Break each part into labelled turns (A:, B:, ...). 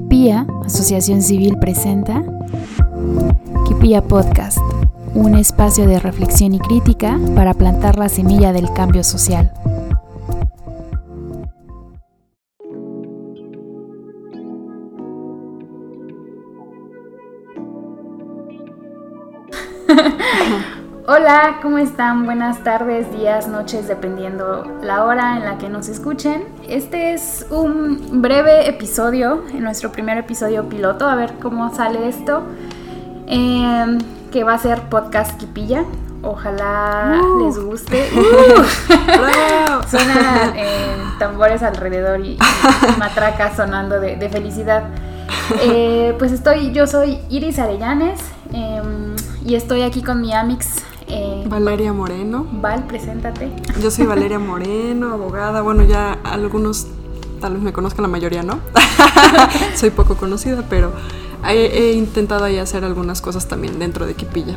A: Kipia, Asociación Civil, presenta Kipia Podcast, un espacio de reflexión y crítica para plantar la semilla del cambio social. Hola, ¿cómo están? Buenas tardes, días, noches, dependiendo la hora en la que nos escuchen. Este es un breve episodio, en nuestro primer episodio piloto, a ver cómo sale esto, em, que va a ser podcast Kipilla. Ojalá uh. les guste. Uh. Suenan eh, tambores alrededor y, matracas sonando de, felicidad. Eh, pues estoy, yo soy Iris Arellanes em, y estoy aquí con mi Amix
B: eh, Valeria Moreno.
A: Val, preséntate.
B: Yo soy Valeria Moreno, abogada. Bueno, ya algunos tal vez me conozcan, la mayoría no. soy poco conocida, pero he, intentado ahí hacer algunas cosas también dentro de Quipilla.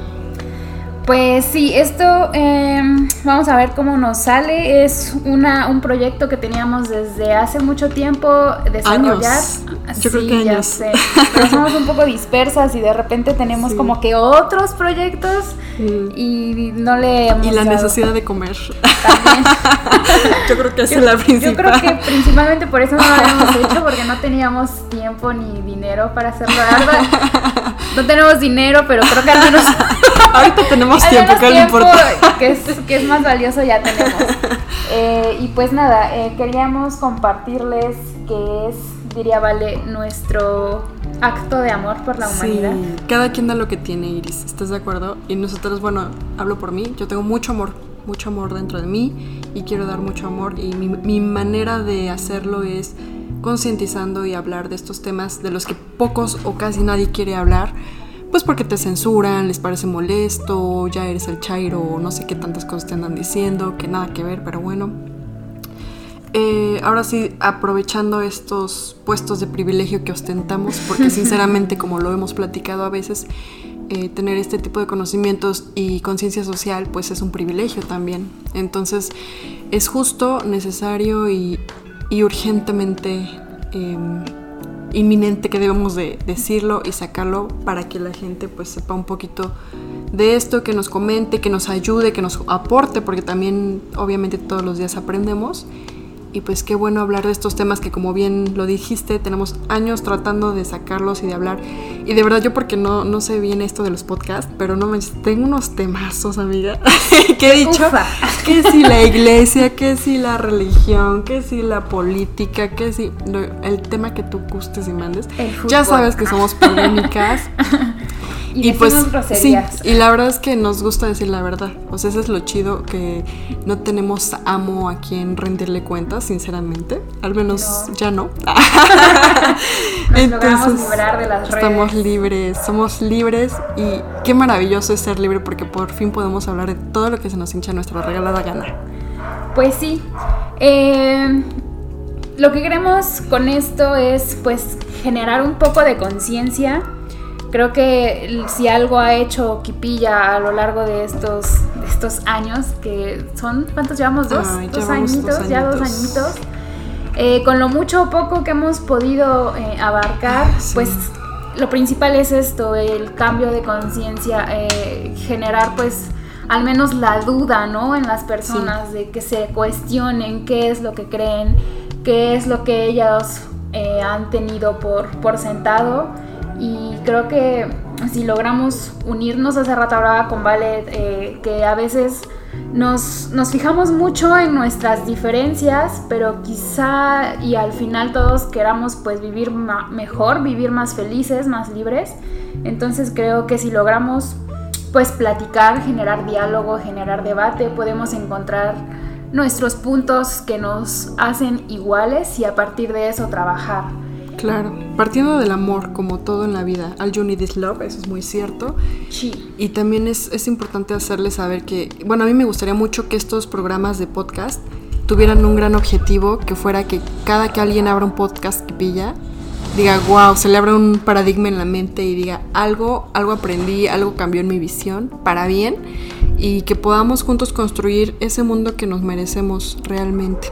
A: Pues sí, esto em, vamos a ver cómo nos sale. Es una, un proyecto que teníamos desde hace mucho tiempo desarrollar.
B: Años. Yo creo que años. Ya sé.
A: Pero somos un poco dispersas y de repente tenemos como que otros proyectos mm. y no le
B: Y la necesidad de comer. También. yo creo que esa es la principal.
A: Yo creo que principalmente por eso no lo habíamos hecho, porque no teníamos tiempo ni dinero para hacerlo. No tenemos dinero, pero creo que al menos.
B: Ahorita tenemos tiempo, que
A: importa. Que es, que es más valioso, ya tenemos. Eh, y pues nada, eh, queríamos compartirles que es, diría Vale, nuestro acto de amor por la humanidad.
B: cada quien da lo que tiene, Iris, ¿estás de acuerdo? Y nosotros, bueno, hablo por mí, yo tengo mucho amor, mucho amor dentro de mí y quiero dar mucho amor y mi, mi manera de hacerlo es concientizando y hablar de estos temas de los que pocos o casi nadie quiere hablar, pues porque te censuran, les parece molesto, ya eres el chairo, no sé qué tantas cosas te andan diciendo, que nada que ver, pero bueno. Eh, ahora sí, aprovechando estos puestos de privilegio que ostentamos, porque sinceramente, como lo hemos platicado a veces, eh, tener este tipo de conocimientos y conciencia social, pues es un privilegio también. Entonces, es justo, necesario y, y urgentemente em, inminente que debemos de decirlo y sacarlo para que la gente pues sepa un poquito de esto, que nos comente, que nos ayude, que nos aporte, porque también obviamente todos los días aprendemos y pues qué bueno hablar de estos temas que como bien lo dijiste, tenemos años tratando de sacarlos y de hablar. Y de verdad yo porque no, no sé bien esto de los podcasts, pero no me tengo unos temazos, amiga. que he dicho que si la iglesia, que si la religión, que si la política, que si el tema que tú gustes y mandes. Ya sabes que somos polémicas.
A: Y, pues sí,
B: y la verdad es que nos gusta decir la verdad. O sea, eso es lo chido que no tenemos amo a quien rendirle cuentas, sinceramente. Al menos ya no.
A: Entonces, librar de las
B: redes. Estamos libres, somos libres y qué maravilloso es ser libre porque por fin podemos hablar de todo lo que se nos hincha nuestra regalada gana.
A: Pues sí. Eh, lo que queremos con esto es pues generar un poco de conciencia Creo que si algo ha hecho Kipilla a lo largo de estos, estos años, que son, ¿cuántos llevamos? ¿Dos? dos, añitos, ya dos añitos. Eh, con lo mucho o poco que hemos podido eh, abarcar, ah, pues lo principal es esto, el cambio de conciencia, eh, generar pues al menos la duda, ¿no? En las personas de que se cuestionen qué es lo que creen, qué es lo que ellos han tenido por, por sentado y creo que si logramos unirnos, hace rato hablaba con Vale, eh, que a veces nos, nos, fijamos mucho en nuestras diferencias, pero quizá y al final todos queramos pues vivir mejor, vivir más felices, más libres. Entonces creo que si logramos pues platicar, generar diálogo, generar debate, podemos encontrar nuestros puntos que nos hacen iguales y a partir de eso trabajar.
B: Claro, partiendo del amor, como todo en la vida, al you need is love, eso es muy cierto.
A: Sí.
B: Y también es, es importante hacerles saber que, bueno, a mí me gustaría mucho que estos programas de podcast tuvieran un gran objetivo, que fuera que cada que alguien abra un podcast que pilla, diga, wow, se le abra un paradigma en la mente y diga, algo, algo aprendí, algo cambió en mi visión, para bien, y que podamos juntos construir ese mundo que nos merecemos realmente.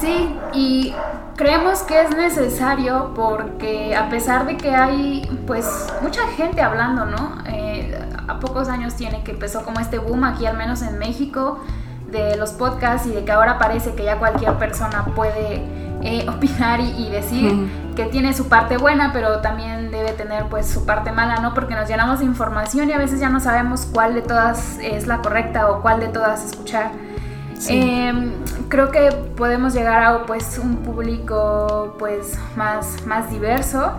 A: Sí, y creemos que es necesario porque a pesar de que hay pues mucha gente hablando, ¿no? Eh, a pocos años tiene que empezó como este boom aquí al menos en México de los podcasts y de que ahora parece que ya cualquier persona puede eh, opinar y, decir que tiene su parte buena, pero también debe tener pues su parte mala, ¿no? Porque nos llenamos de información y a veces ya no sabemos cuál de todas es la correcta o cuál de todas escuchar. Em, creo que podemos llegar a pues un público pues más, más diverso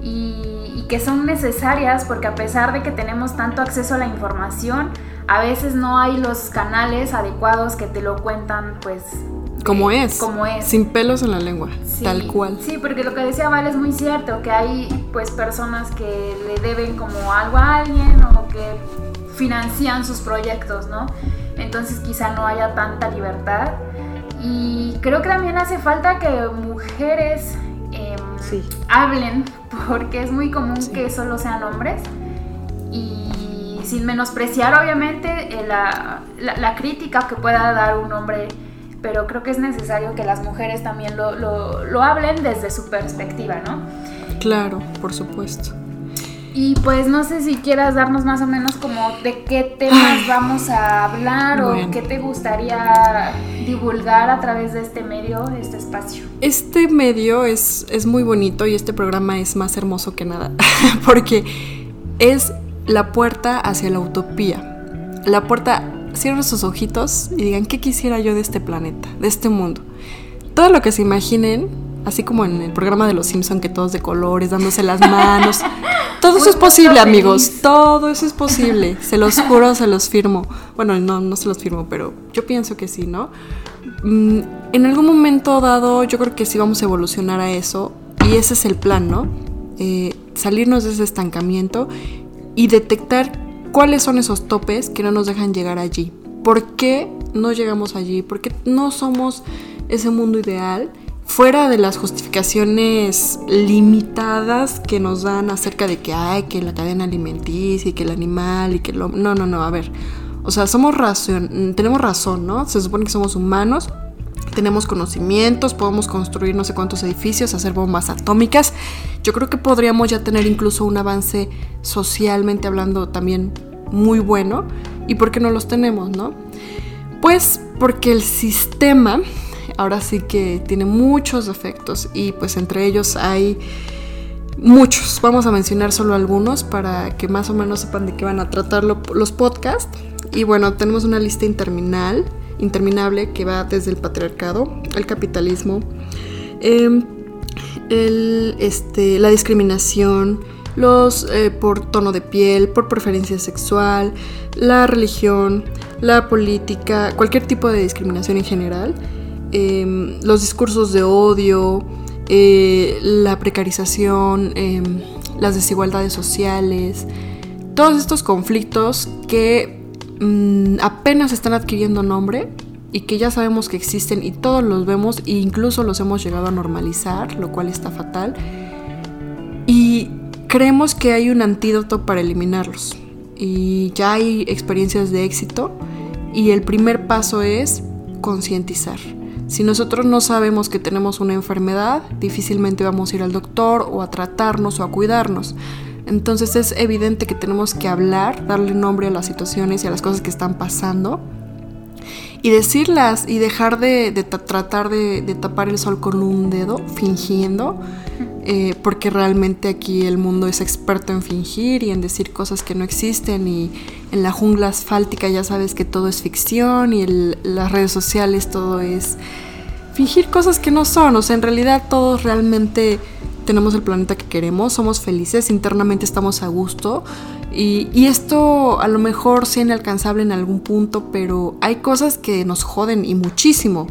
A: y, y que son necesarias porque a pesar de que tenemos tanto acceso a la información, a veces no hay los canales adecuados que te lo cuentan pues
B: como es.
A: Como es.
B: Sin pelos en la lengua, tal cual.
A: Sí, porque lo que decía Val es muy cierto, que hay pues personas que le deben como algo a alguien o que financian sus proyectos, ¿no? Entonces quizá no haya tanta libertad. Y creo que también hace falta que mujeres em, hablen, porque es muy común que solo sean hombres. Y sin menospreciar obviamente eh, la, la crítica que pueda dar un hombre pero creo que es necesario que las mujeres también lo, lo, hablen desde su perspectiva, ¿no?
B: Claro, por supuesto.
A: Y pues no sé si quieras darnos más o menos como de qué temas vamos a hablar o qué te gustaría divulgar a través de este medio, de este espacio.
B: Este medio es, es muy bonito y este programa es más hermoso que nada, porque es la puerta hacia la utopía, la puerta cierren sus ojitos y digan qué quisiera yo de este planeta, de este mundo. Todo lo que se imaginen, así como en el programa de Los Simpson que todos de colores, dándose las manos. Todo eso es posible, amigos. Todo eso es posible. Se los juro, se los firmo. Bueno, no, no se los firmo, pero yo pienso que sí, ¿no? Mm, en algún momento dado, yo creo que sí vamos a evolucionar a eso. Y ese es el plan, ¿no? Eh, salirnos de ese estancamiento y detectar cuáles son esos topes que no nos dejan llegar allí. ¿Por qué no llegamos allí? ¿Por qué no somos ese mundo ideal? Fuera de las justificaciones limitadas que nos dan acerca de que hay que la cadena alimenticia y que el animal y que lo... No, no, no, a ver. O sea, somos razón, tenemos razón, ¿no? Se supone que somos humanos, tenemos conocimientos, podemos construir no sé cuántos edificios, hacer bombas atómicas. Yo creo que podríamos ya tener incluso un avance socialmente hablando también muy bueno. ¿Y por qué no los tenemos, no? Pues porque el sistema ahora sí que tiene muchos defectos y pues entre ellos hay muchos. Vamos a mencionar solo algunos para que más o menos sepan de qué van a tratar los podcasts. Y bueno, tenemos una lista interminable interminable que va desde el patriarcado, el capitalismo, em, este, la discriminación, los eh, por tono de piel, por preferencia sexual, la religión, la política, cualquier tipo de discriminación en general, em, los discursos de odio, eh, la precarización, em, las desigualdades sociales, todos estos conflictos que Mm, apenas están adquiriendo nombre y que ya sabemos que existen y todos los vemos e incluso los hemos llegado a normalizar, lo cual está fatal. Y creemos que hay un antídoto para eliminarlos. Y ya hay experiencias de éxito y el primer paso es concientizar. Si nosotros no sabemos que tenemos una enfermedad, difícilmente vamos a ir al doctor o a tratarnos o a cuidarnos. Entonces es evidente que tenemos que hablar, darle nombre a las situaciones y a las cosas que están pasando y decirlas y dejar de, tratar de, tapar el sol con un dedo, fingiendo, eh, porque realmente aquí el mundo es experto en fingir y en decir cosas que no existen y en la jungla asfáltica ya sabes que todo es ficción y en las redes sociales todo es fingir cosas que no son, o sea, en realidad todos realmente tenemos el planeta que queremos, somos felices, internamente estamos a gusto y, esto a lo mejor sea inalcanzable en algún punto, pero hay cosas que nos joden y muchísimo.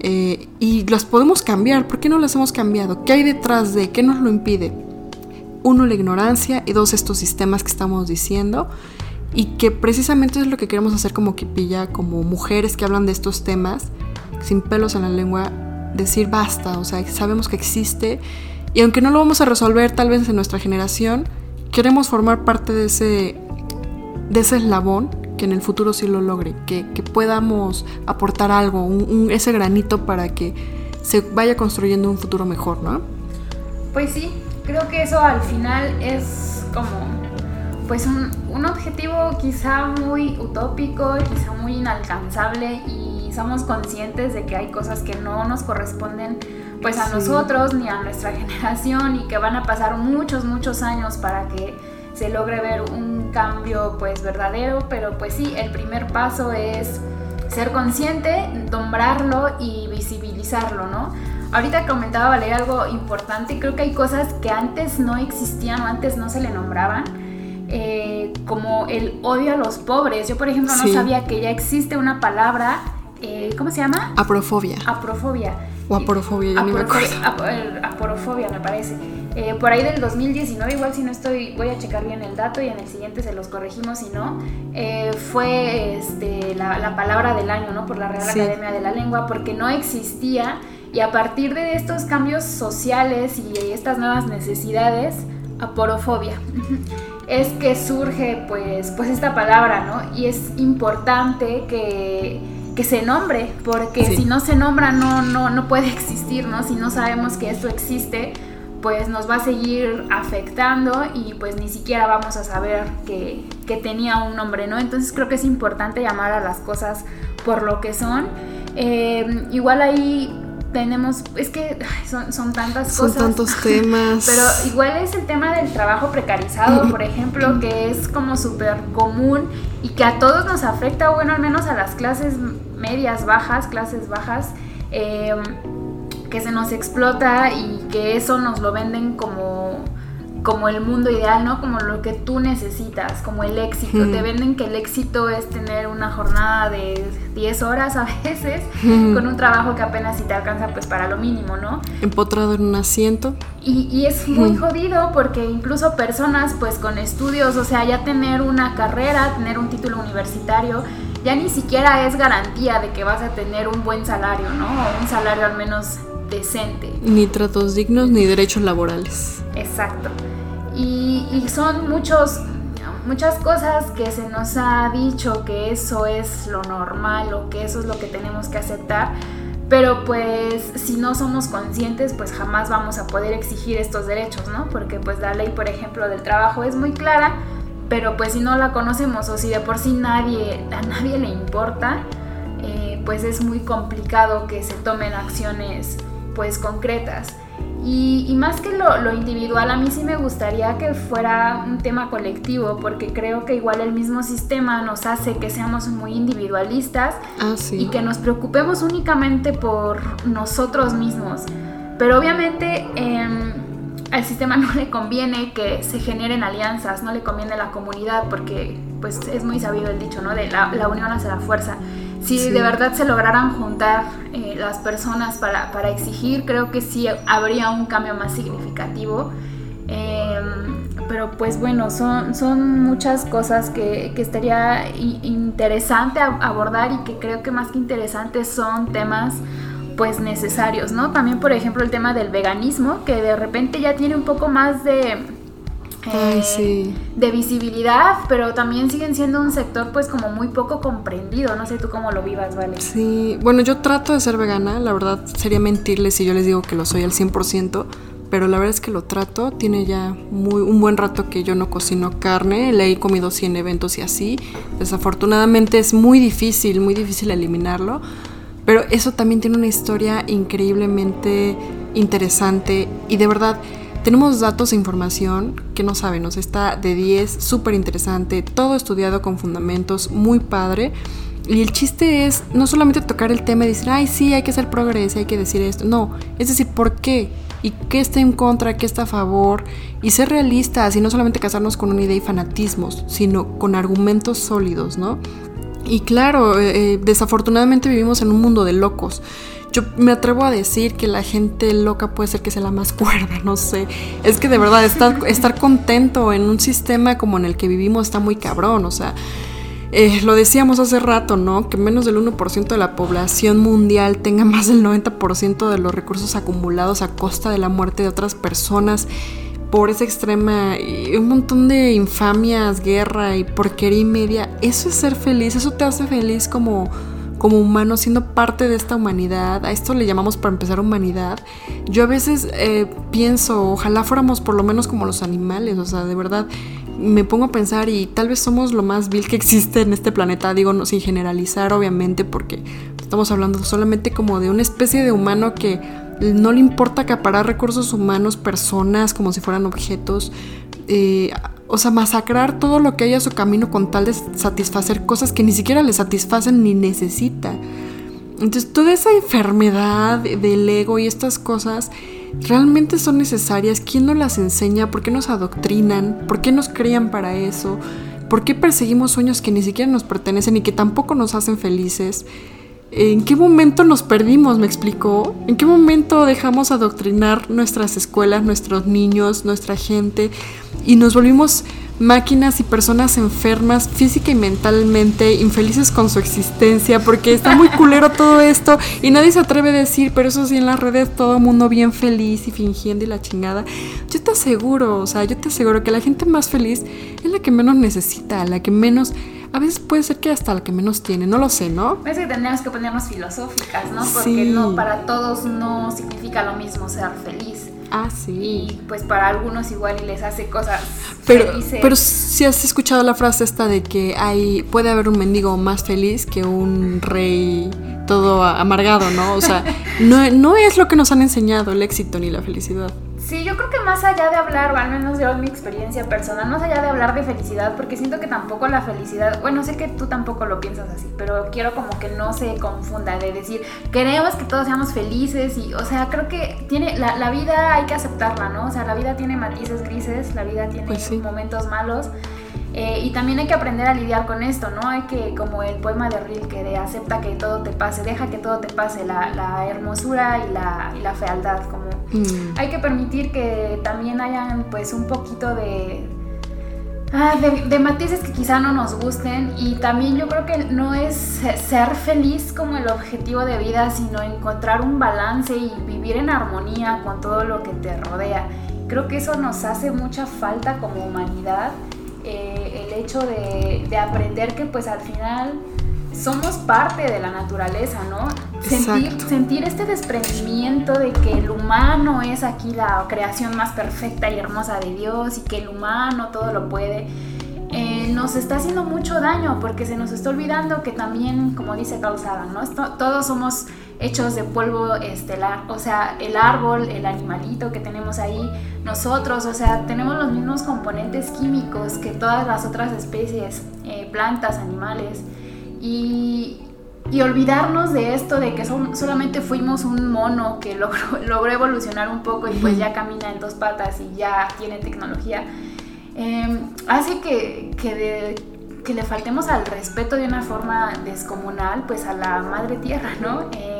B: Eh, y las podemos cambiar. ¿Por qué no las hemos cambiado? ¿Qué hay detrás de? ¿Qué nos lo impide? Uno, la ignorancia y dos, estos sistemas que estamos diciendo y que precisamente es lo que queremos hacer como Kipilla, como mujeres que hablan de estos temas, sin pelos en la lengua, decir basta, o sea, sabemos que existe y aunque no lo vamos a resolver tal vez en nuestra generación, queremos formar parte de ese, de ese eslabón que en el futuro sí lo logre, que, podamos aportar algo, ese granito para que se vaya construyendo un futuro mejor, ¿no?
A: Pues sí, creo que eso al final es como pues un, un objetivo quizá muy utópico, quizá muy inalcanzable y somos conscientes de que hay cosas que no nos corresponden pues a nosotros ni a nuestra generación y que van a pasar muchos, muchos años para que se logre ver un cambio pues verdadero, pero pues sí, el primer paso es ser consciente, nombrarlo y visibilizarlo, ¿no? Ahorita comentaba Valer algo importante, creo que hay cosas que antes no existían o antes no se le nombraban, eh, como el odio a los pobres. Yo, por ejemplo, no sabía que ya existe una palabra, eh, ¿cómo se llama?
B: Aprofobia.
A: Aprofobia.
B: O aporofobia, ya ni me acuerdo.
A: aporofobia, me parece. Eh, por ahí del 2019, igual si no estoy, voy a checar bien el dato y en el siguiente se los corregimos si no, eh, fue este, la, palabra del año, ¿no? Por la Real Academia de la Lengua, porque no existía y a partir de estos cambios sociales y estas nuevas necesidades, aporofobia. es que surge pues, pues esta palabra, ¿no? Y es importante que que se nombre, porque si no se nombra no, no, no puede existir, ¿no? Si no sabemos que esto existe, pues nos va a seguir afectando y pues ni siquiera vamos a saber que, que, tenía un nombre, ¿no? Entonces creo que es importante llamar a las cosas por lo que son. Eh, igual ahí tenemos, es que son, son tantas
B: son
A: cosas.
B: Son tantos temas.
A: Pero igual es el tema del trabajo precarizado, por ejemplo, que es como súper común y que a todos nos afecta, bueno, al menos a las clases medias, bajas, clases bajas, em, que se nos explota y que eso nos lo venden como como el mundo ideal, ¿no? Como lo que tú necesitas, como el éxito. Te venden que el éxito es tener una jornada de 10 horas a veces, con un trabajo que apenas si te alcanza pues para lo mínimo, ¿no?
B: Empotrado en un asiento.
A: Y, y es muy jodido porque incluso personas pues con estudios, o sea, ya tener una carrera, tener un título universitario, ya ni siquiera es garantía de que vas a tener un buen salario, ¿no? O un salario al menos decente.
B: Ni tratos dignos ni derechos laborales.
A: Exacto. Y, son muchos, muchas cosas que se nos ha dicho que eso es lo normal o que eso es lo que tenemos que aceptar. Pero pues si no somos conscientes, pues jamás vamos a poder exigir estos derechos, ¿no? Porque pues la ley, por ejemplo, del trabajo es muy clara, pero pues si no la conocemos o si de por sí nadie, a nadie le importa, eh, pues es muy complicado que se tomen acciones pues concretas. Y, más que lo, individual, a mí sí me gustaría que fuera un tema colectivo, porque creo que igual el mismo sistema nos hace que seamos muy individualistas
B: ah,
A: y que nos preocupemos únicamente por nosotros mismos. Pero obviamente em, al sistema no le conviene que se generen alianzas, no le conviene la comunidad, porque pues es muy sabido el dicho, ¿no? De la, la unión hace la fuerza si de verdad se lograran juntar eh, las personas para, para, exigir, creo que sí habría un cambio más significativo. Em, pero pues bueno, son, son muchas cosas que, que estaría interesante abordar y que creo que más que interesantes son temas pues necesarios, ¿no? También por ejemplo el tema del veganismo, que de repente ya tiene un poco más de
B: eh,
A: de visibilidad, pero también siguen siendo un sector pues como muy poco comprendido. No sé tú cómo lo vivas, ¿vale?
B: Sí, bueno, yo trato de ser vegana, la verdad sería mentirles si yo les digo que lo soy al 100%, pero la verdad es que lo trato. Tiene ya muy, un buen rato que yo no cocino carne, le he comido 100 eventos y así. Desafortunadamente es muy difícil, muy difícil eliminarlo. Pero eso también tiene una historia increíblemente interesante y de verdad tenemos datos e información que no saben, nos está de 10, súper interesante, todo estudiado con fundamentos, muy padre. Y el chiste es no solamente tocar el tema y decir, ay, sí, hay que hacer progreso, hay que decir esto. No, es decir, ¿por qué? ¿Y qué está en contra? ¿Qué está a favor? Y ser realistas y no solamente casarnos con una idea y fanatismos, sino con argumentos sólidos, ¿no? Y claro, eh, eh, desafortunadamente vivimos en un mundo de locos. Yo me atrevo a decir que la gente loca puede ser que sea la más cuerda, no sé. Es que de verdad estar, estar contento en un sistema como en el que vivimos está muy cabrón, o sea. Eh, lo decíamos hace rato, ¿no? Que menos del 1% de la población mundial tenga más del 90% de los recursos acumulados a costa de la muerte de otras personas por esa extrema y un montón de infamias, guerra y porquería y media. Eso es ser feliz, eso te hace feliz como como humanos, siendo parte de esta humanidad, a esto le llamamos para empezar humanidad, yo a veces eh, pienso, ojalá fuéramos por lo menos como los animales, o sea, de verdad me pongo a pensar y tal vez somos lo más vil que existe en este planeta, digo, no, sin generalizar obviamente, porque estamos hablando solamente como de una especie de humano que no le importa acaparar recursos humanos, personas, como si fueran objetos. Eh, o sea, masacrar todo lo que hay a su camino con tal de satisfacer cosas que ni siquiera le satisfacen ni necesita. Entonces, toda esa enfermedad del ego y estas cosas realmente son necesarias. ¿Quién nos las enseña? ¿Por qué nos adoctrinan? ¿Por qué nos crían para eso? ¿Por qué perseguimos sueños que ni siquiera nos pertenecen y que tampoco nos hacen felices? ¿En qué momento nos perdimos? ¿Me explicó? ¿En qué momento dejamos adoctrinar nuestras escuelas, nuestros niños, nuestra gente y nos volvimos máquinas y personas enfermas física y mentalmente, infelices con su existencia, porque está muy culero todo esto y nadie se atreve a decir, pero eso sí en las redes todo el mundo bien feliz y fingiendo y la chingada. Yo te aseguro, o sea, yo te aseguro que la gente más feliz es la que menos necesita, la que menos a veces puede ser que hasta la que menos tiene, no lo sé, ¿no?
A: Parece que tendríamos que ponernos filosóficas, ¿no? Porque no, para todos no significa lo mismo ser feliz.
B: Ah, sí.
A: Y pues para algunos igual y les hace cosas
B: pero, Pero si has escuchado la frase esta de que hay puede haber un mendigo más feliz que un rey todo amargado, ¿no? O sea, no, no es lo que nos han enseñado el éxito ni la felicidad.
A: Sí, yo creo que más allá de hablar, o al menos yo en mi experiencia personal, más allá de hablar de felicidad, porque siento que tampoco la felicidad, bueno, sé que tú tampoco lo piensas así, pero quiero como que no se confunda de decir, queremos que todos seamos felices y, o sea, creo que tiene, la, la vida hay que aceptarla, ¿no? O sea, la vida tiene matices grises, la vida tiene pues momentos malos. Eh, y también hay que aprender a lidiar con esto, ¿no? Hay que, como el poema de Rilke, de acepta que todo te pase, deja que todo te pase, la, la hermosura y la, y la fealdad, como Mm. Hay que permitir que también hayan pues un poquito ah, de, de, matices que quizá no nos gusten y también yo creo que no es ser feliz como el objetivo de vida, sino encontrar un balance y vivir en armonía con todo lo que te rodea. Creo que eso nos hace mucha falta como humanidad, eh, hecho de, de aprender que pues al final somos parte de la naturaleza, ¿no? Sentir, sentir, este desprendimiento de que el humano es aquí la creación más perfecta y hermosa de Dios y que el humano todo lo puede, eh, nos está haciendo mucho daño porque se nos está olvidando que también, como dice Carl Sagan, ¿no? todos somos hechos de polvo estelar, o sea, el árbol, el animalito que tenemos ahí, nosotros, o sea, tenemos los mismos componentes químicos que todas las otras especies, eh, plantas, animales. Y, olvidarnos de esto, de que solamente fuimos un mono que logró, logró, evolucionar un poco y pues ya camina en dos patas y ya tiene tecnología, em, hace que, que, le faltemos al respeto de una forma descomunal pues a la madre tierra, ¿no? Em,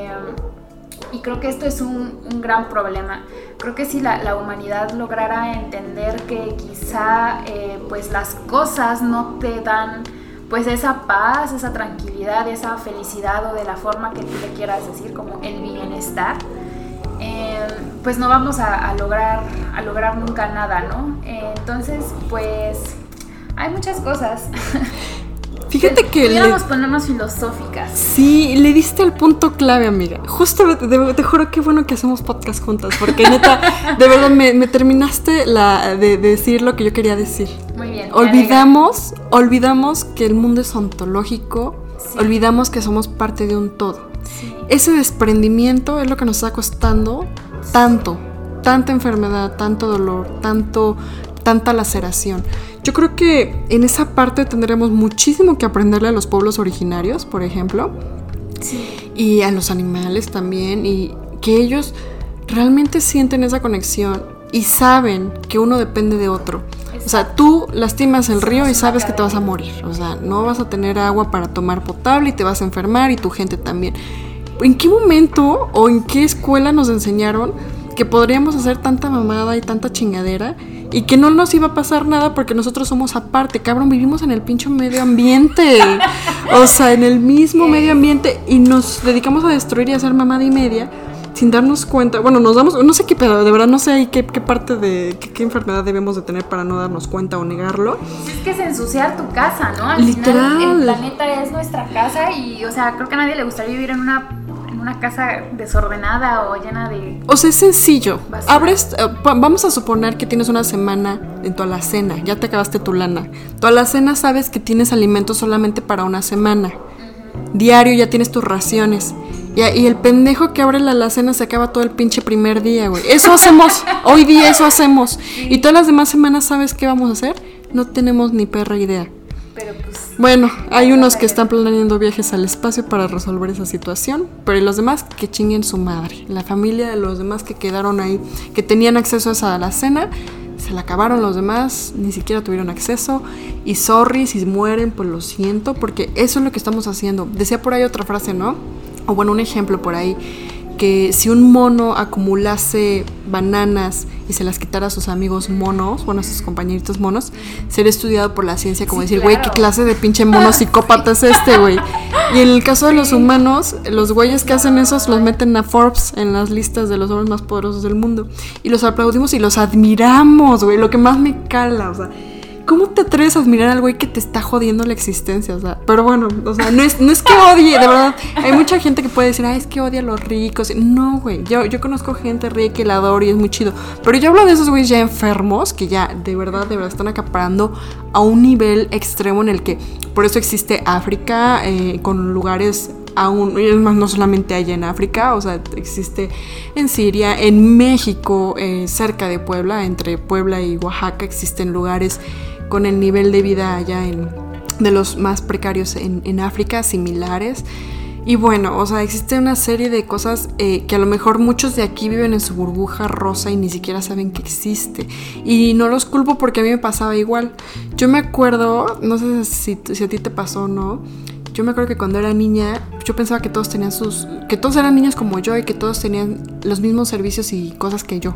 A: y creo que esto es un, gran problema. Creo que si la, humanidad lograra entender que quizá eh, pues las cosas no te dan pues esa paz, esa tranquilidad, esa felicidad o de la forma que tú le quieras decir, como el bienestar, eh, pues no vamos a, lograr, a lograr nunca nada, ¿no? Eh, entonces, pues hay muchas cosas.
B: Fíjate que...
A: Pudiéramos ponernos filosóficas.
B: Sí, le diste el punto clave, amiga. Justo te, juro que bueno que hacemos podcast juntas, porque neta, de verdad me, terminaste la, de, decir lo que yo quería decir.
A: Muy bien.
B: Olvidamos, olvidamos que el mundo es ontológico, olvidamos que somos parte de un todo. Ese desprendimiento es lo que nos está costando tanto, tanta enfermedad, tanto dolor, tanto, tanta laceración. Yo creo que en esa parte tendremos muchísimo que aprenderle a los pueblos originarios, por ejemplo. Y a los animales también. Y que ellos realmente sienten esa conexión y saben que uno depende de otro. O sea, tú lastimas el río y sabes que te vas a morir. O sea, no vas a tener agua para tomar potable y te vas a enfermar y tu gente también. ¿En qué momento o en qué escuela nos enseñaron que podríamos hacer tanta mamada y tanta chingadera y que no nos iba a pasar nada porque nosotros somos aparte, cabrón, vivimos en el pincho medio ambiente. o sea, en el mismo medio ambiente y nos dedicamos a destruir y a hacer mamada y media sin darnos cuenta. Bueno, nos damos, no sé qué pedo, de verdad no sé ahí qué, qué parte de, qué, qué enfermedad debemos de tener para no darnos cuenta o negarlo.
A: Es que es ensuciar tu casa, ¿no? Al
B: Literal.
A: final el planeta es nuestra casa y, o sea, creo que a nadie le gustaría vivir en una, una casa desordenada o llena de...
B: O sea, es sencillo.
A: Basura.
B: Abres, eh, vamos a suponer que tienes una semana en tu alacena, ya te acabaste tu lana. Tu alacena sabes que tienes alimentos solamente para una semana. Diario ya tienes tus raciones. Y, y el pendejo que abre la alacena se acaba todo el pinche primer día, güey. Eso hacemos. Hoy día eso hacemos. Y todas las demás semanas, ¿sabes qué vamos a hacer? No tenemos ni perra idea.
A: Pero pues...
B: Bueno, hay unos que están planeando viajes al espacio para resolver esa situación, pero los demás que chinguen su madre. La familia de los demás que quedaron ahí, que tenían acceso a esa alacena, se la acabaron los demás, ni siquiera tuvieron acceso. Y sorry, si mueren, pues lo siento, porque eso es lo que estamos haciendo. Decía por ahí otra frase, ¿no? O bueno, un ejemplo por ahí, que si un mono acumulase bananas y se las quitara a sus amigos monos, bueno, a sus compañeritos monos, sería estudiado por la ciencia como
A: Sí,
B: decir, güey,
A: claro.
B: ¿qué clase de pinche mono psicópata es este, güey? Y en el caso de los humanos, los güeyes que hacen esos los meten a Forbes en las listas de los hombres más poderosos del mundo. Y los aplaudimos y los admiramos, güey, lo que más me cala, o sea. ¿Cómo te atreves a admirar al güey que te está jodiendo la existencia? O sea, pero bueno, o sea, no es, no es que odie, de verdad. Hay mucha gente que puede decir, ay, es que odia a los ricos. No, güey. Yo, yo conozco gente rica que la adoro y es muy chido. Pero yo hablo de esos güeyes ya enfermos que ya de verdad, de verdad están acaparando a un nivel extremo en el que por eso existe África eh, con lugares aún, es más, no solamente allá en África, o sea, existe en Siria, en México, eh, cerca de Puebla, entre Puebla y Oaxaca, existen lugares con el nivel de vida allá de los más precarios en, en África, similares. Y bueno, o sea, existe una serie de cosas eh, que a lo mejor muchos de aquí viven en su burbuja rosa y ni siquiera saben que existe. Y no los culpo porque a mí me pasaba igual. Yo me acuerdo, no sé si, si a ti te pasó o no, yo me acuerdo que cuando era niña, yo pensaba que todos tenían sus. que todos eran niños como yo y que todos tenían los mismos servicios y cosas que yo.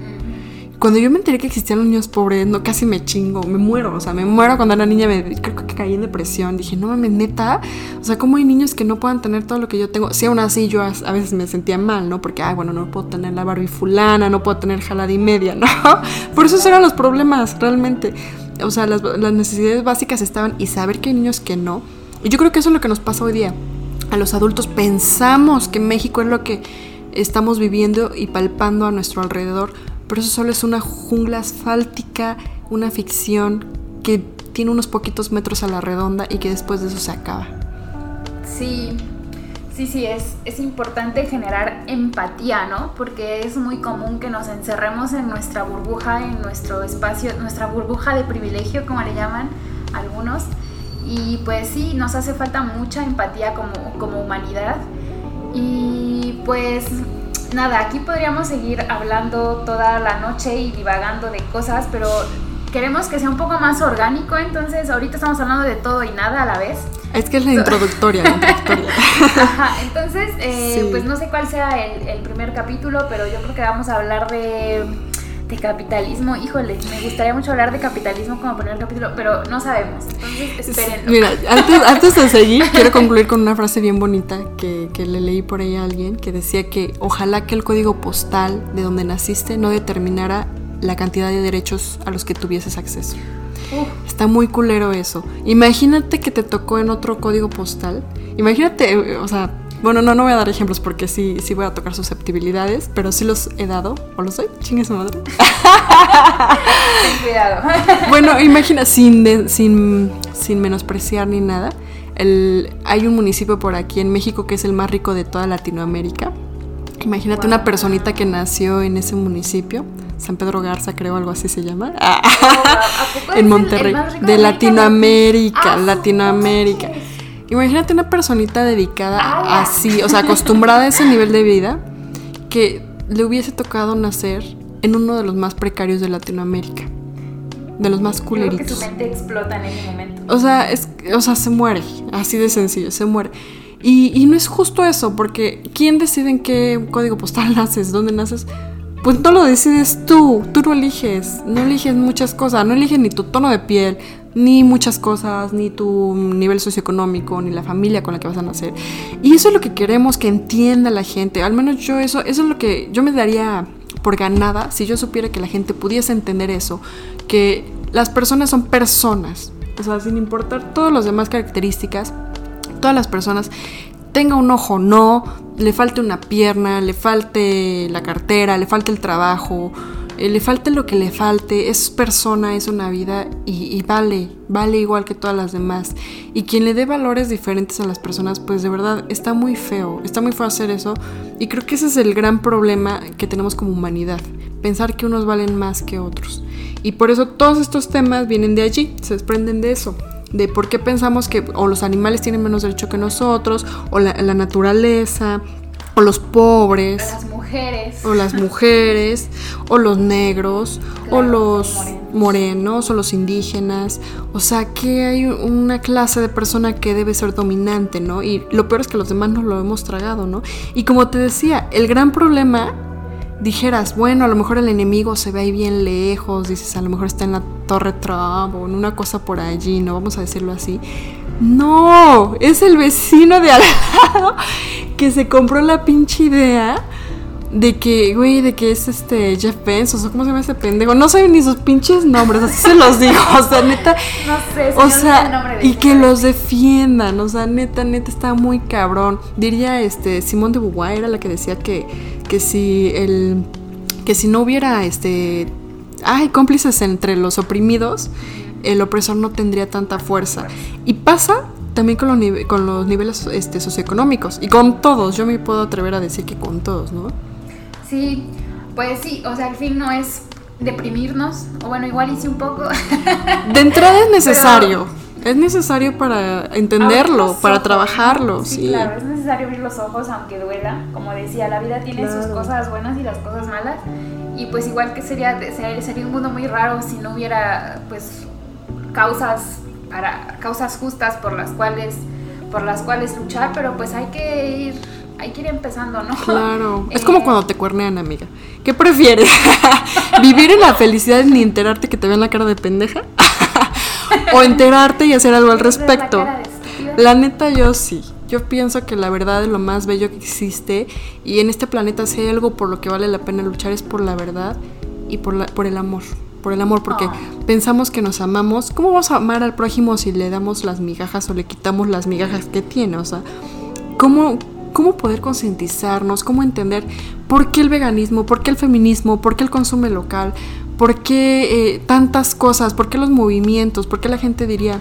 B: Cuando yo me enteré que existían los niños pobres, no casi me chingo, me muero, o sea, me muero cuando era niña, me, creo que caí en depresión, dije, no mames, neta, o sea, ¿cómo hay niños que no puedan tener todo lo que yo tengo? Sí, aún así yo a, veces me sentía mal, ¿no? Porque, ay, bueno, no puedo tener la Barbie fulana, no puedo tener jalada y media, ¿no? Por eso eran los problemas, realmente. O sea, las, las necesidades básicas estaban y saber que hay niños que no. Y yo creo que eso es lo que nos pasa hoy día. A los adultos pensamos que México es lo que estamos viviendo y palpando a nuestro alrededor, pero eso solo es una jungla asfáltica, una ficción que tiene unos poquitos metros a la redonda y que después de eso se acaba.
A: Sí, sí, sí, es, es importante generar empatía, ¿no? Porque es muy común que nos encerremos en nuestra burbuja, en nuestro espacio, nuestra burbuja de privilegio, como le llaman algunos. Y pues sí, nos hace falta mucha empatía como, como humanidad. Y pues nada, aquí podríamos seguir hablando toda la noche y divagando de cosas, pero queremos que sea un poco más orgánico, entonces ahorita estamos hablando de todo y nada a la vez.
B: Es que es la introductoria, la introductoria.
A: Ajá, entonces, eh,
B: Sí.
A: pues no sé cuál sea el, el primer capítulo, pero yo creo que vamos a hablar de, de capitalismo. Híjole, me gustaría mucho hablar de capitalismo como primer capítulo, pero no sabemos. Entonces, espérenlo.
B: Mira, antes, antes de seguir, quiero concluir con una frase bien bonita que, que le leí por ahí a alguien que decía que ojalá que el código postal de donde naciste no determinara la cantidad de derechos a los que tuvieses acceso. Está muy culero eso. Imagínate que te tocó en otro código postal. Imagínate, o sea, bueno, no, no voy a dar ejemplos porque sí, sí voy a tocar susceptibilidades, pero sí los he dado, o los doy, chingue su madre.
A: ten cuidado.
B: Bueno, imagina, sin, de- sin, sin menospreciar ni nada, el, hay un municipio por aquí en México que es el más rico de toda Latinoamérica. Imagínate una personita que nació en ese municipio, San Pedro Garza, creo, algo así se llama.
A: ¿A poco es el-
B: en Monterrey, de
A: América
B: Latinoamérica,
A: Ah,
B: Latinoamérica. Imagínate una personita dedicada así, o sea, acostumbrada a ese nivel de vida, que le hubiese tocado nacer en uno de los más precarios de Latinoamérica, de los más
A: creo que
B: culeritos.
A: su mente explota en ese momento.
B: O sea, es, o sea, se muere, así de sencillo, se muere. Y, y no es justo eso, porque ¿quién decide en qué código postal naces, dónde naces? Pues no lo decides tú, tú no eliges, no eliges muchas cosas, no eliges ni tu tono de piel, ni muchas cosas, ni tu nivel socioeconómico, ni la familia con la que vas a nacer. Y eso es lo que queremos que entienda la gente, al menos yo eso, eso es lo que yo me daría por ganada si yo supiera que la gente pudiese entender eso, que las personas son personas, o sea, sin importar todas las demás características, todas las personas tenga un ojo no, le falte una pierna, le falte la cartera, le falte el trabajo, eh, le falte lo que le falte, es persona, es una vida y, vale, vale igual que todas las demás. Y quien le dé valores diferentes a las personas, pues de verdad está muy feo, está muy feo hacer eso. Y creo que ese es el gran problema que tenemos como humanidad, pensar que unos valen más que otros. Y por eso todos estos temas vienen de allí, se desprenden de eso de por qué pensamos que o los animales tienen menos derecho que nosotros, o la, naturaleza, o los pobres.
A: O las mujeres.
B: O las mujeres, o los negros, o los morenos. o los indígenas. O sea, que hay una clase de persona que debe ser dominante, ¿no? Y lo peor es que los demás no lo hemos tragado, ¿no? Y como te decía, el gran problema dijeras, bueno, a lo mejor el enemigo se ve ahí bien lejos, dices, a lo mejor está en la Torre Trump o en una cosa por allí, no vamos a decirlo así. No, es el vecino de al lado que se compró la pinche idea de que, güey, de que es este Jeff Bezos o cómo se llama ese pendejo. No sé ni sus pinches nombres, así se los digo. O sea, neta.
A: No sé,
B: o sea, el nombre de y que los defiendan. O sea, neta, neta, está muy cabrón. Diría este Simón de Beauvoir era la que decía que, que si el que si no hubiera este hay cómplices entre los oprimidos, el opresor no tendría tanta fuerza. Y pasa también con los, con los niveles este, socioeconómicos. Y con todos, yo me puedo atrever a decir que con todos, ¿no?
A: Sí, pues sí, o sea, al fin no es deprimirnos, o bueno, igual hice un poco.
B: De entrada es necesario. Es necesario para entenderlo, para trabajarlo.
A: Sí, claro, es necesario abrir los ojos aunque duela. Como decía, la vida tiene sus cosas buenas y las cosas malas. Y pues igual que sería, sería un mundo muy raro si no hubiera pues causas para causas justas por las cuales por las cuales luchar, pero pues hay que ir hay que ir empezando, ¿no?
B: Claro. es como eh, cuando te cuernean, amiga. ¿Qué prefieres? ¿Vivir en la felicidad ni enterarte que te vean la cara de pendeja? ¿O enterarte y hacer algo al respecto? La neta, yo sí. Yo pienso que la verdad es lo más bello que existe y en este planeta si hay algo por lo que vale la pena luchar es por la verdad y por, la, por el amor. Por el amor, porque pensamos que nos amamos. ¿Cómo vamos a amar al prójimo si le damos las migajas o le quitamos las migajas que tiene? O sea, ¿cómo, cómo poder concientizarnos, cómo entender por qué el veganismo, por qué el feminismo, por qué el consumo local, por qué eh, tantas cosas, por qué los movimientos, por qué la gente diría,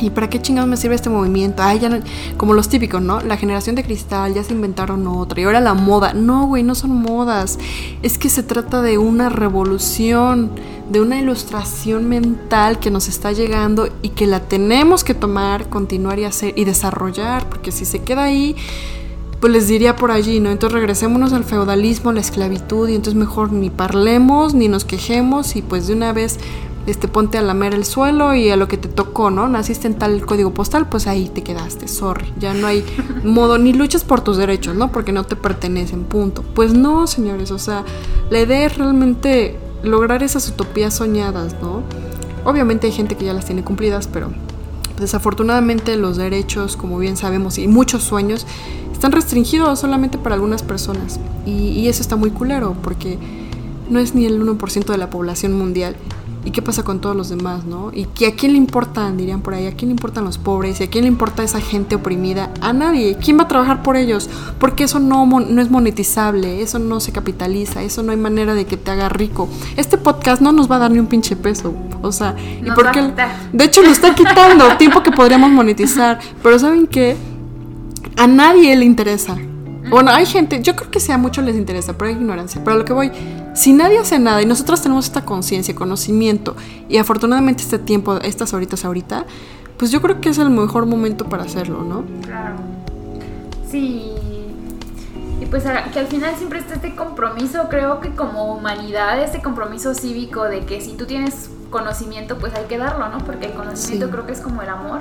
B: ¿y para qué chingados me sirve este movimiento? Ay, ya como los típicos, ¿no? La generación de cristal, ya se inventaron otra, y ahora la moda. No, güey, no son modas. Es que se trata de una revolución, de una ilustración mental que nos está llegando y que la tenemos que tomar, continuar y hacer y desarrollar, porque si se queda ahí pues les diría por allí, ¿no? Entonces regresémonos al feudalismo, a la esclavitud, y entonces mejor ni parlemos, ni nos quejemos, y pues de una vez este, ponte a lamer el suelo y a lo que te tocó, ¿no? Naciste en tal código postal, pues ahí te quedaste, sorry. Ya no hay modo, ni luchas por tus derechos, ¿no? Porque no te pertenecen, punto. Pues no, señores, o sea, la idea es realmente lograr esas utopías soñadas, ¿no? Obviamente hay gente que ya las tiene cumplidas, pero desafortunadamente los derechos, como bien sabemos, y muchos sueños están restringidos solamente para algunas personas. Y, eso está muy culero porque no es ni el 1% de la población mundial. ¿Y qué pasa con todos los demás, no? ¿Y que a quién le importan, dirían por ahí, a quién le importan los pobres? ¿Y a quién le importa esa gente oprimida? A nadie. ¿Quién va a trabajar por ellos? Porque eso no, no es monetizable, eso no se capitaliza, eso no hay manera de que te haga rico. Este podcast no nos va a dar ni un pinche peso. O sea, ¿y por qué? De hecho, lo está quitando tiempo que podríamos monetizar. Pero ¿saben qué? a nadie le interesa. Bueno, hay gente, yo creo que sí a muchos les interesa, pero hay ignorancia. Pero a lo que voy, si nadie hace nada y nosotros tenemos esta conciencia, conocimiento y afortunadamente este tiempo, estas horitas ahorita, pues yo creo que es el mejor momento para hacerlo, ¿no?
A: Claro. Sí. Y pues que al final siempre está este compromiso, creo que como humanidad, este compromiso cívico de que si tú tienes conocimiento, pues hay que darlo, ¿no? Porque el conocimiento creo que es como el amor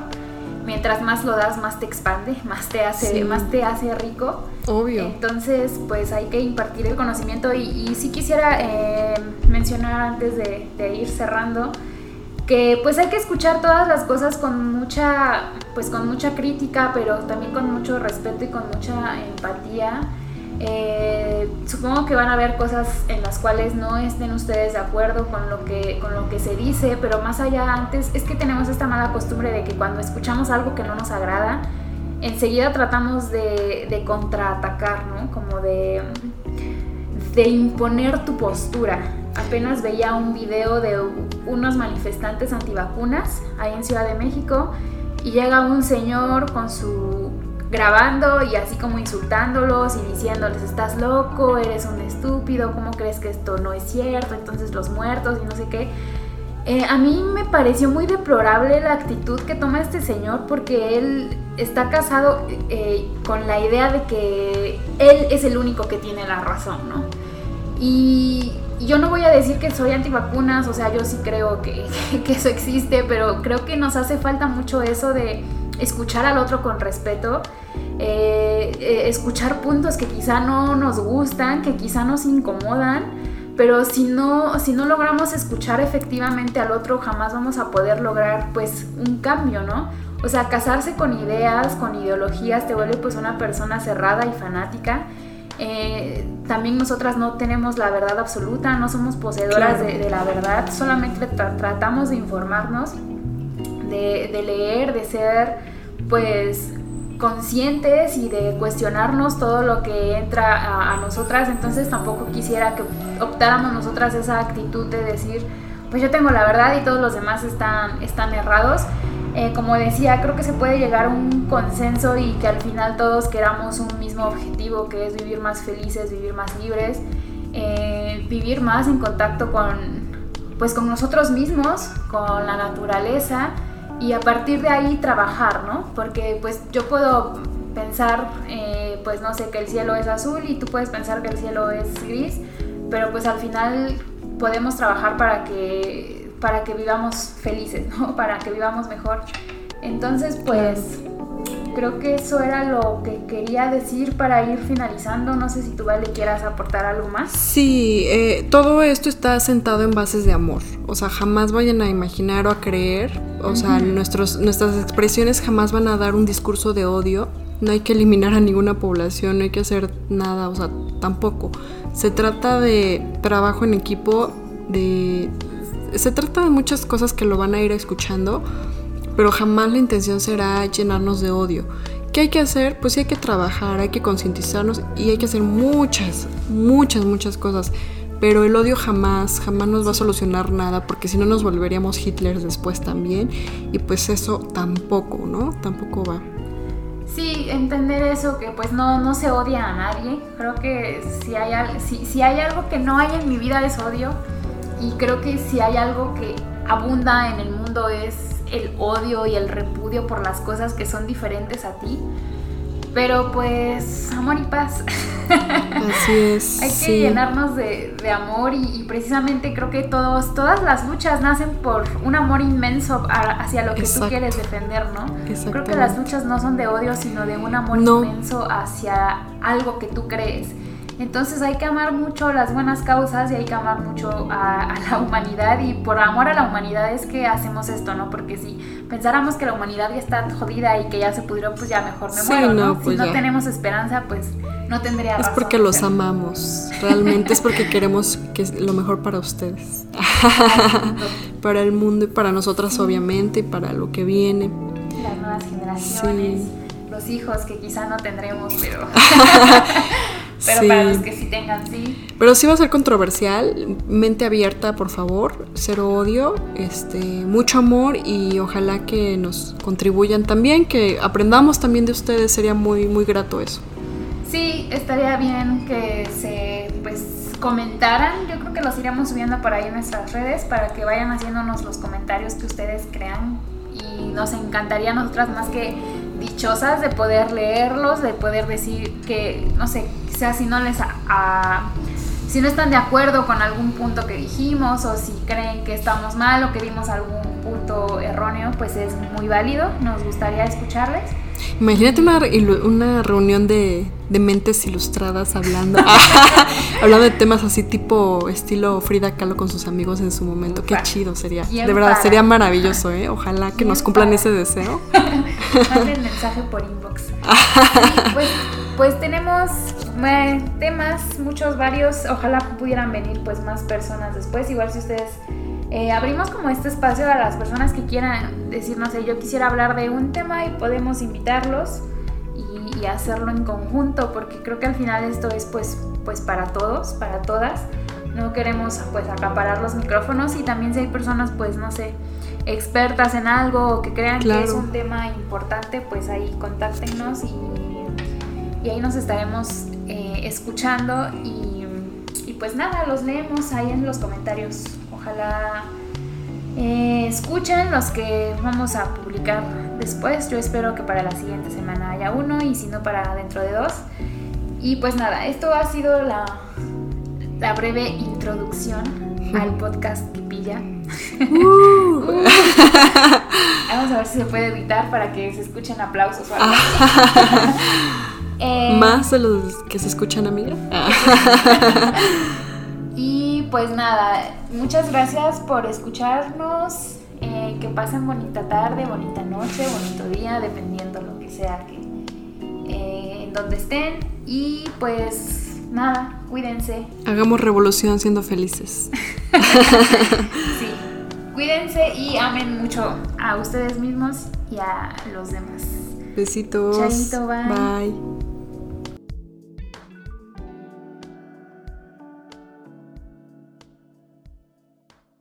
A: mientras más lo das, más te expande, más te hace, más te hace rico.
B: Obvio.
A: Entonces, pues hay que impartir el conocimiento y, y sí quisiera eh, mencionar antes de, de, ir cerrando que pues hay que escuchar todas las cosas con mucha, pues con mucha crítica, pero también con mucho respeto y con mucha empatía. Eh, supongo que van a haber cosas en las cuales no estén ustedes de acuerdo con lo, que, con lo que se dice, pero más allá antes es que tenemos esta mala costumbre de que cuando escuchamos algo que no nos agrada, enseguida tratamos de, de contraatacar, ¿no? Como de, de imponer tu postura. Apenas veía un video de unos manifestantes antivacunas ahí en Ciudad de México y llega un señor con su grabando y así como insultándolos y diciéndoles estás loco, eres un estúpido, ¿cómo crees que esto no es cierto? Entonces los muertos y no sé qué. Eh, a mí me pareció muy deplorable la actitud que toma este señor porque él está casado eh, con la idea de que él es el único que tiene la razón, ¿no? Y yo no voy a decir que soy antivacunas, o sea, yo sí creo que, que eso existe, pero creo que nos hace falta mucho eso de escuchar al otro con respeto, eh, eh, escuchar puntos que quizá no nos gustan, que quizá nos incomodan, pero si no, si no logramos escuchar efectivamente al otro, jamás vamos a poder lograr pues un cambio, ¿no? O sea, casarse con ideas, con ideologías, te vuelve pues una persona cerrada y fanática. Eh, también nosotras no tenemos la verdad absoluta, no somos poseedoras claro. de, de, la verdad, solamente tra tratamos de informarnos, de, de leer, de ser pues conscientes y de cuestionarnos todo lo que entra a, a, nosotras, entonces tampoco quisiera que optáramos nosotras esa actitud de decir, pues yo tengo la verdad y todos los demás están, están errados. Eh, como decía, creo que se puede llegar a un consenso y que al final todos queramos un mismo objetivo, que es vivir más felices, vivir más libres, eh, vivir más en contacto con, pues, con nosotros mismos, con la naturaleza, y a partir de ahí trabajar, ¿no? Porque pues yo puedo pensar, eh, pues no sé, que el cielo es azul y tú puedes pensar que el cielo es gris, pero pues al final podemos trabajar para que, para que vivamos felices, ¿no? Para que vivamos mejor. Entonces pues creo que eso era lo que quería decir para ir finalizando. No sé si tú, Vale, quieras aportar algo más.
B: Sí, eh, todo esto está sentado en bases de amor. O sea, jamás vayan a imaginar o a creer. O uh -huh. sea, nuestros, nuestras expresiones jamás van a dar un discurso de odio. No hay que eliminar a ninguna población, no hay que hacer nada, o sea, tampoco. Se trata de trabajo en equipo, de... Se trata de muchas cosas que lo van a ir escuchando pero jamás la intención será llenarnos de odio. ¿Qué hay que hacer? Pues sí hay que trabajar, hay que concientizarnos y hay que hacer muchas, muchas, muchas cosas. Pero el odio jamás, jamás nos va a solucionar nada porque si no nos volveríamos Hitler después también y pues eso tampoco, ¿no? Tampoco va.
A: Sí, entender eso, que pues no, no se odia a nadie. Creo que si hay, si, si hay algo que no hay en mi vida es odio y creo que si hay algo que abunda en el mundo es el odio y el repudio por las cosas que son diferentes a ti. Pero pues amor y paz.
B: Así es.
A: Hay que sí. llenarnos de, de amor y, y, precisamente creo que todos, todas las luchas nacen por un amor inmenso hacia lo que Exacto. tú quieres defender, ¿no? Creo que las luchas no son de odio, sino de un amor no. inmenso hacia algo que tú crees. Entonces hay que amar mucho las buenas causas y hay que amar mucho a, a, la humanidad y por amor a la humanidad es que hacemos esto, ¿no? Porque si pensáramos que la humanidad ya está jodida y que ya se pudrió, pues ya mejor me sí, muero, ¿no? no pues si no ya. tenemos esperanza, pues no tendría
B: razón. Es porque los amamos, realmente es porque queremos que es lo mejor para ustedes. para el mundo y para nosotras obviamente y para lo que viene.
A: Las nuevas generaciones, sí. los hijos que quizá no tendremos, pero... Pero sí. para los que sí tengan, sí.
B: Pero sí va a ser controversial. Mente abierta, por favor. Cero odio. Este, mucho amor y ojalá que nos contribuyan también, que aprendamos también de ustedes. Sería muy, muy grato eso.
A: Sí, estaría bien que se pues comentaran. Yo creo que los iremos subiendo por ahí en nuestras redes para que vayan haciéndonos los comentarios que ustedes crean. Y nos encantaría a nosotras más que dichosas de poder leerlos, de poder decir que, no sé, sea si no les a, a, si no están de acuerdo con algún punto que dijimos o si creen que estamos mal o que dimos algún punto erróneo, pues es muy válido. Nos gustaría escucharles.
B: Imagínate una, una reunión de, de, mentes ilustradas hablando, hablando de temas así tipo estilo Frida Kahlo con sus amigos en su momento. Qué chido sería. de verdad, sería maravilloso, ¿eh? Ojalá que nos cumplan ese deseo.
A: Manden mensaje por inbox. pues, pues tenemos temas, muchos, varios. Ojalá pudieran venir pues más personas después. Igual si ustedes eh, abrimos como este espacio a las personas que quieran decir, no sé, yo quisiera hablar de un tema y podemos invitarlos y, hacerlo en conjunto, porque creo que al final esto es pues, pues para todos, para todas. No queremos pues acaparar los micrófonos y también si hay personas pues no sé, expertas en algo o que crean que es un tema importante, pues ahí contáctenos y, y ahí nos estaremos eh, escuchando y, y pues nada, los leemos ahí en los comentarios. Ojalá eh, escuchen los que vamos a publicar después. Yo espero que para la siguiente semana haya uno y si no para dentro de dos. Y pues nada, esto ha sido la, la breve introducción al podcast que pilla. Uh. Vamos a ver si se puede editar para que se escuchen aplausos o algo.
B: Eh, Más de los que se escuchan, amiga.
A: pues nada, muchas gracias por escucharnos. Eh, que pasen bonita tarde, bonita noche, bonito día, dependiendo lo que sea que eh, en donde estén. Y pues nada, cuídense.
B: Hagamos revolución siendo felices.
A: sí, cuídense y amen mucho a ustedes mismos y a los demás.
B: Besitos.
A: bye.
B: Bye.